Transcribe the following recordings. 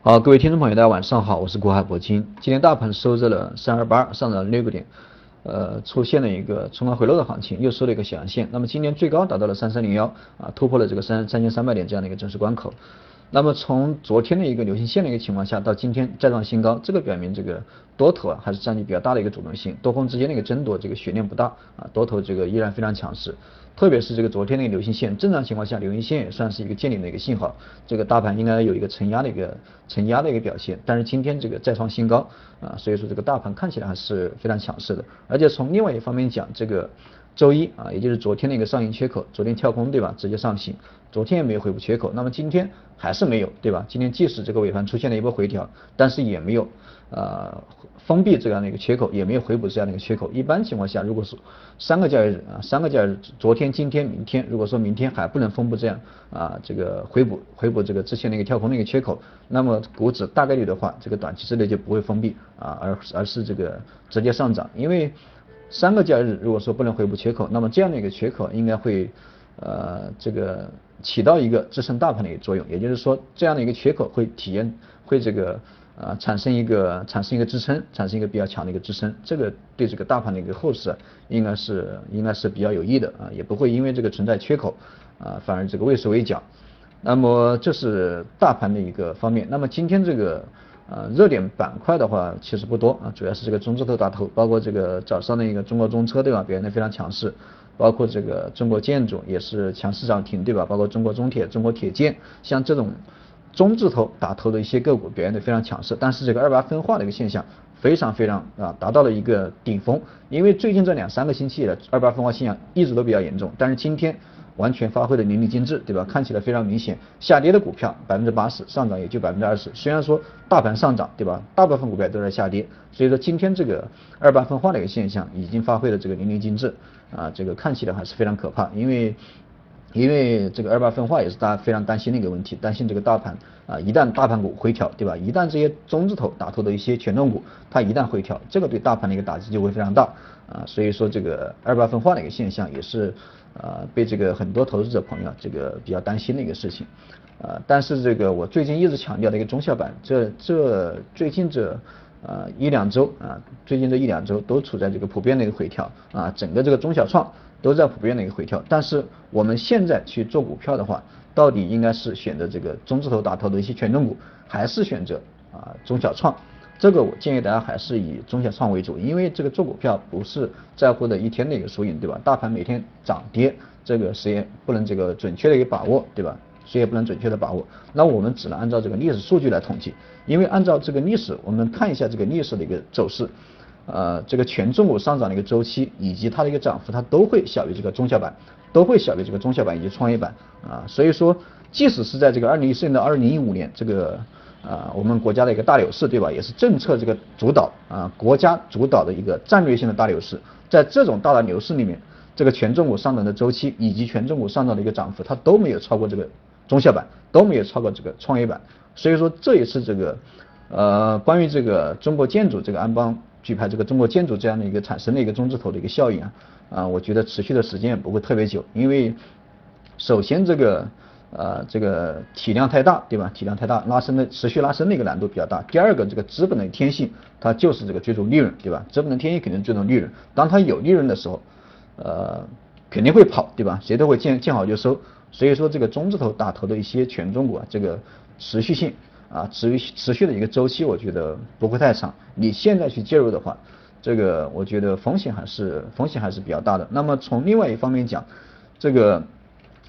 好，各位听众朋友，大家晚上好，我是国海铂金。今天大盘收在了三二八，上涨六个点，呃，出现了一个冲高回落的行情，又收了一个小阳线。那么今天最高达到了三三零幺，啊，突破了这个三三千三百点这样的一个正式关口。那么从昨天的一个流星线的一个情况下，到今天再创新高，这个表明这个多头啊还是占据比较大的一个主动性，多空之间的一个争夺这个悬念不大啊，多头这个依然非常强势。特别是这个昨天那个流星线，正常情况下流星线也算是一个见顶的一个信号，这个大盘应该有一个承压的一个承压的一个表现。但是今天这个再创新高啊，所以说这个大盘看起来还是非常强势的。而且从另外一方面讲，这个。周一啊，也就是昨天的一个上行缺口，昨天跳空对吧？直接上行，昨天也没有回补缺口，那么今天还是没有对吧？今天即使这个尾盘出现了一波回调，但是也没有呃封闭这样的一个缺口，也没有回补这样的一个缺口。一般情况下，如果是三个交易日啊，三个交易日，昨天、今天、明天，如果说明天还不能封补这样啊这个回补回补这个之前那个跳空的一个缺口，那么股指大概率的话，这个短期之内就不会封闭啊，而而是这个直接上涨，因为。三个交易日如果说不能回补缺口，那么这样的一个缺口应该会呃这个起到一个支撑大盘的一个作用，也就是说这样的一个缺口会体验会这个呃产生一个产生一个支撑，产生一个比较强的一个支撑，这个对这个大盘的一个后市应该是应该是比较有益的啊，也不会因为这个存在缺口啊反而这个畏手畏脚。那么这是大盘的一个方面，那么今天这个。呃，热点板块的话其实不多啊，主要是这个中字头打头，包括这个早上的一个中国中车对吧，表现的非常强势，包括这个中国建筑也是强势涨停对吧，包括中国中铁、中国铁建，像这种中字头打头的一些个股表现的非常强势，但是这个二八分化的一个现象非常非常啊达到了一个顶峰，因为最近这两三个星期的二八分化现象一直都比较严重，但是今天。完全发挥的淋漓尽致，对吧？看起来非常明显。下跌的股票百分之八十，上涨也就百分之二十。虽然说大盘上涨，对吧？大部分股票都在下跌。所以说今天这个二八分化的一个现象已经发挥的这个淋漓尽致啊，这个看起来还是非常可怕。因为因为这个二八分化也是大家非常担心的一个问题，担心这个大盘啊一旦大盘股回调，对吧？一旦这些中字头打头的一些权重股它一旦回调，这个对大盘的一个打击就会非常大啊。所以说这个二八分化的一个现象也是。呃，被这个很多投资者朋友这个比较担心的一个事情，呃，但是这个我最近一直强调的一个中小板，这这最近这呃一两周啊，最近这一两周都处在这个普遍的一个回调啊，整个这个中小创都在普遍的一个回调，但是我们现在去做股票的话，到底应该是选择这个中字头打头的一些权重股，还是选择啊中小创？这个我建议大家还是以中小创为主，因为这个做股票不是在乎的一天的一个输赢，对吧？大盘每天涨跌，这个谁也不能这个准确的一个把握，对吧？谁也不能准确的把握。那我们只能按照这个历史数据来统计，因为按照这个历史，我们看一下这个历史的一个走势，呃，这个权重股上涨的一个周期以及它的一个涨幅，它都会小于这个中小板，都会小于这个中小板以及创业板啊。所以说，即使是在这个二零一四年到二零一五年这个。啊，我们国家的一个大牛市，对吧？也是政策这个主导啊，国家主导的一个战略性的大牛市。在这种大的牛市里面，这个权重股上涨的周期以及权重股上涨的一个涨幅，它都没有超过这个中小板，都没有超过这个创业板。所以说这一次这个呃，关于这个中国建筑这个安邦举牌这个中国建筑这样的一个产生的一个中字头的一个效应啊，啊，我觉得持续的时间也不会特别久，因为首先这个。呃，这个体量太大，对吧？体量太大，拉升的持续拉升的一个难度比较大。第二个，这个资本的天性，它就是这个追逐利润，对吧？资本的天性肯定追逐利润。当它有利润的时候，呃，肯定会跑，对吧？谁都会见见好就收。所以说，这个中字头打头的一些权重股啊，这个持续性啊，持续持续的一个周期，我觉得不会太长。你现在去介入的话，这个我觉得风险还是风险还是比较大的。那么从另外一方面讲，这个。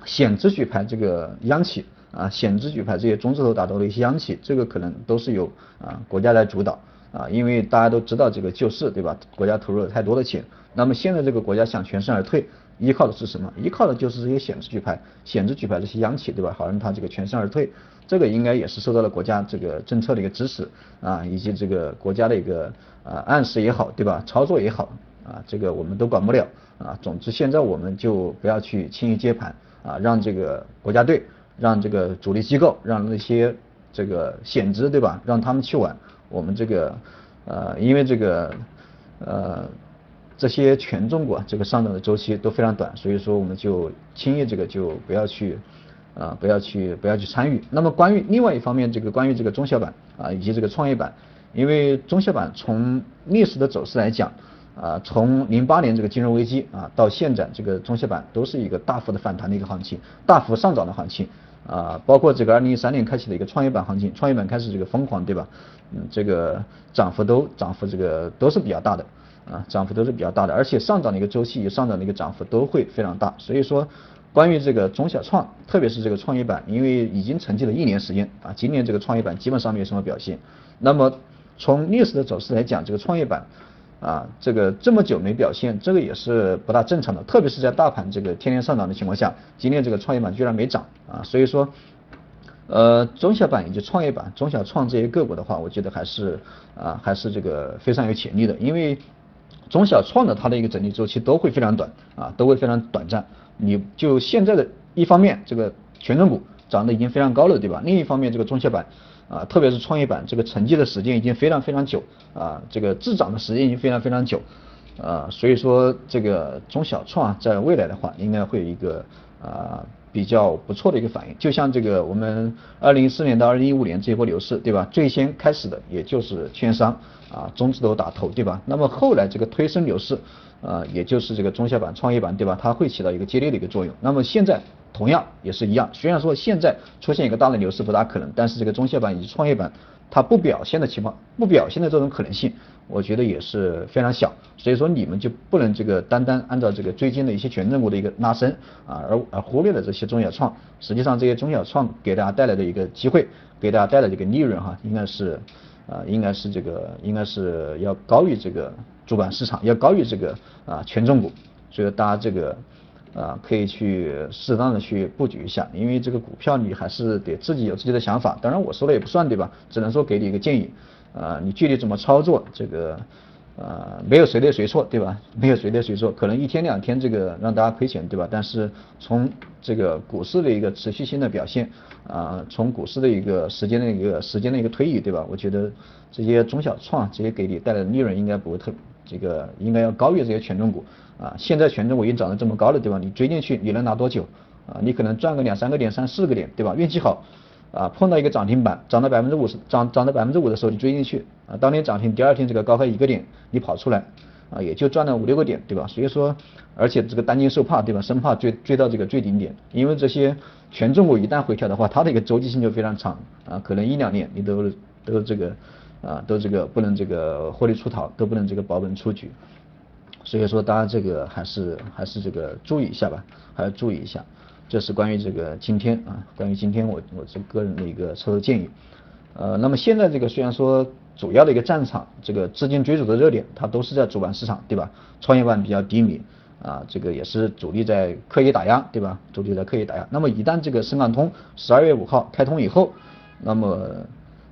险资举牌这个央企啊，险资举牌这些中字头打头的一些央企，这个可能都是由啊国家来主导啊，因为大家都知道这个救市对吧？国家投入了太多的钱，那么现在这个国家想全身而退，依靠的是什么？依靠的就是这些险资举牌、险资举牌这些央企对吧？好让它这个全身而退，这个应该也是受到了国家这个政策的一个支持啊，以及这个国家的一个啊暗示也好对吧？操作也好啊，这个我们都管不了啊。总之现在我们就不要去轻易接盘。啊，让这个国家队，让这个主力机构，让那些这个险资，对吧？让他们去玩。我们这个呃，因为这个呃这些权重股啊，这个上涨的周期都非常短，所以说我们就轻易这个就不要去啊，不要去不要去参与。那么关于另外一方面，这个关于这个中小板啊以及这个创业板，因为中小板从历史的走势来讲，啊，从零八年这个金融危机啊到现在，这个中小板都是一个大幅的反弹的一个行情，大幅上涨的行情啊，包括这个二零一三年开启的一个创业板行情，创业板开始这个疯狂，对吧？嗯，这个涨幅都涨幅这个都是比较大的啊，涨幅都是比较大的，而且上涨的一个周期与上涨的一个涨幅都会非常大，所以说。关于这个中小创，特别是这个创业板，因为已经沉寂了一年时间啊，今年这个创业板基本上没有什么表现。那么从历史的走势来讲，这个创业板啊，这个这么久没表现，这个也是不大正常的。特别是在大盘这个天天上涨的情况下，今天这个创业板居然没涨啊，所以说，呃，中小板以及创业板、中小创这些个股的话，我觉得还是啊，还是这个非常有潜力的，因为中小创的它的一个整理周期都会非常短啊，都会非常短暂。你就现在的一方面，这个权重股涨得已经非常高了，对吧？另一方面，这个中小板啊，特别是创业板，这个沉寂的时间已经非常非常久啊，这个滞涨的时间已经非常非常久啊，所以说这个中小创在未来的话，应该会有一个啊比较不错的一个反应。就像这个我们二零一四年到二零一五年这一波牛市，对吧？最先开始的也就是券商啊，中字头打头，对吧？那么后来这个推升牛市。呃，也就是这个中小板、创业板，对吧？它会起到一个接力的一个作用。那么现在同样也是一样，虽然说现在出现一个大的牛市不大可能，但是这个中小板以及创业板它不表现的情况，不表现的这种可能性，我觉得也是非常小。所以说你们就不能这个单单按照这个最近的一些权重股的一个拉升啊，而而忽略了这些中小创。实际上这些中小创给大家带来的一个机会，给大家带来的一个利润哈，应该是啊，应该是这个应该是要高于这个。主板市场要高于这个啊权重股，所以大家这个啊可以去适当的去布局一下，因为这个股票你还是得自己有自己的想法，当然我说了也不算对吧，只能说给你一个建议，啊你具体怎么操作这个呃没有谁对谁错对吧？没有谁对谁错，可能一天两天这个让大家亏钱对吧？但是从这个股市的一个持续性的表现啊，从股市的一个时间的一个时间的一个推移对吧？我觉得这些中小创这些给你带来的利润应该不会特。这个应该要高于这些权重股啊，现在权重股已经涨得这么高了，对吧？你追进去，你能拿多久啊？你可能赚个两三个点、三四个点，对吧？运气好啊，碰到一个涨停板，涨到百分之五十，涨涨到百分之五的时候，你追进去啊，当天涨停，第二天这个高开一个点，你跑出来啊，也就赚了五六个点，对吧？所以说，而且这个担惊受怕，对吧？生怕追追到这个最顶点，因为这些权重股一旦回调的话，它的一个周期性就非常长啊，可能一两年你都都这个。啊，都这个不能这个获利出逃，都不能这个保本出局，所以说大家这个还是还是这个注意一下吧，还要注意一下。这是关于这个今天啊，关于今天我我这个人的一个操作建议。呃，那么现在这个虽然说主要的一个战场，这个资金追逐的热点，它都是在主板市场，对吧？创业板比较低迷啊，这个也是主力在刻意打压，对吧？主力在刻意打压。那么一旦这个深港通十二月五号开通以后，那么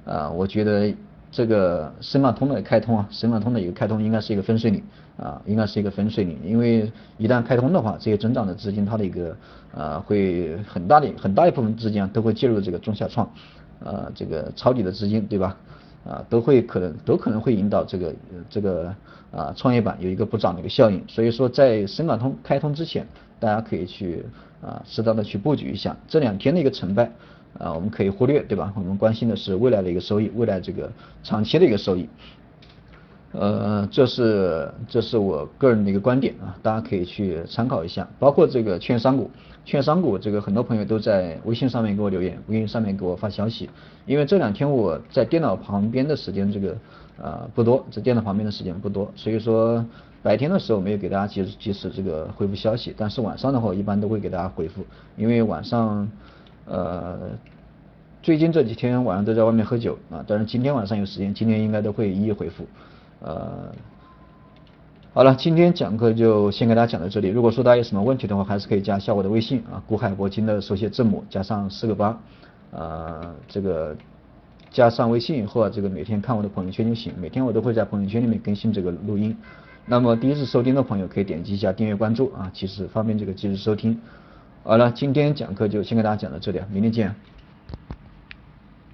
啊，我觉得。这个深港通的开通啊，深港通的一个开通应该是一个分水岭啊，应该是一个分水岭，因为一旦开通的话，这些增长的资金它的一个呃会很大的很大一部分资金啊都会介入这个中小创，呃这个抄底的资金对吧？啊都会可能都可能会引导这个这个啊创业板有一个补涨的一个效应，所以说在深港通开通之前，大家可以去啊适当的去布局一下这两天的一个成败。啊，我们可以忽略，对吧？我们关心的是未来的一个收益，未来这个长期的一个收益。呃，这是这是我个人的一个观点啊，大家可以去参考一下。包括这个券商股，券商股这个很多朋友都在微信上面给我留言，微信上面给我发消息。因为这两天我在电脑旁边的时间这个呃不多，在电脑旁边的时间不多，所以说白天的时候没有给大家及时及时这个回复消息，但是晚上的话我一般都会给大家回复，因为晚上。呃，最近这几天晚上都在外面喝酒啊，但是今天晚上有时间，今天应该都会一一回复。呃，好了，今天讲课就先给大家讲到这里。如果说大家有什么问题的话，还是可以加一下我的微信啊，古海铂金的手写字母加上四个八，呃，这个加上微信以后啊，这个每天看我的朋友圈就行，每天我都会在朋友圈里面更新这个录音。那么第一次收听的朋友可以点击一下订阅关注啊，其实方便这个及时收听。好了今天讲课就先给大家讲到这里明天见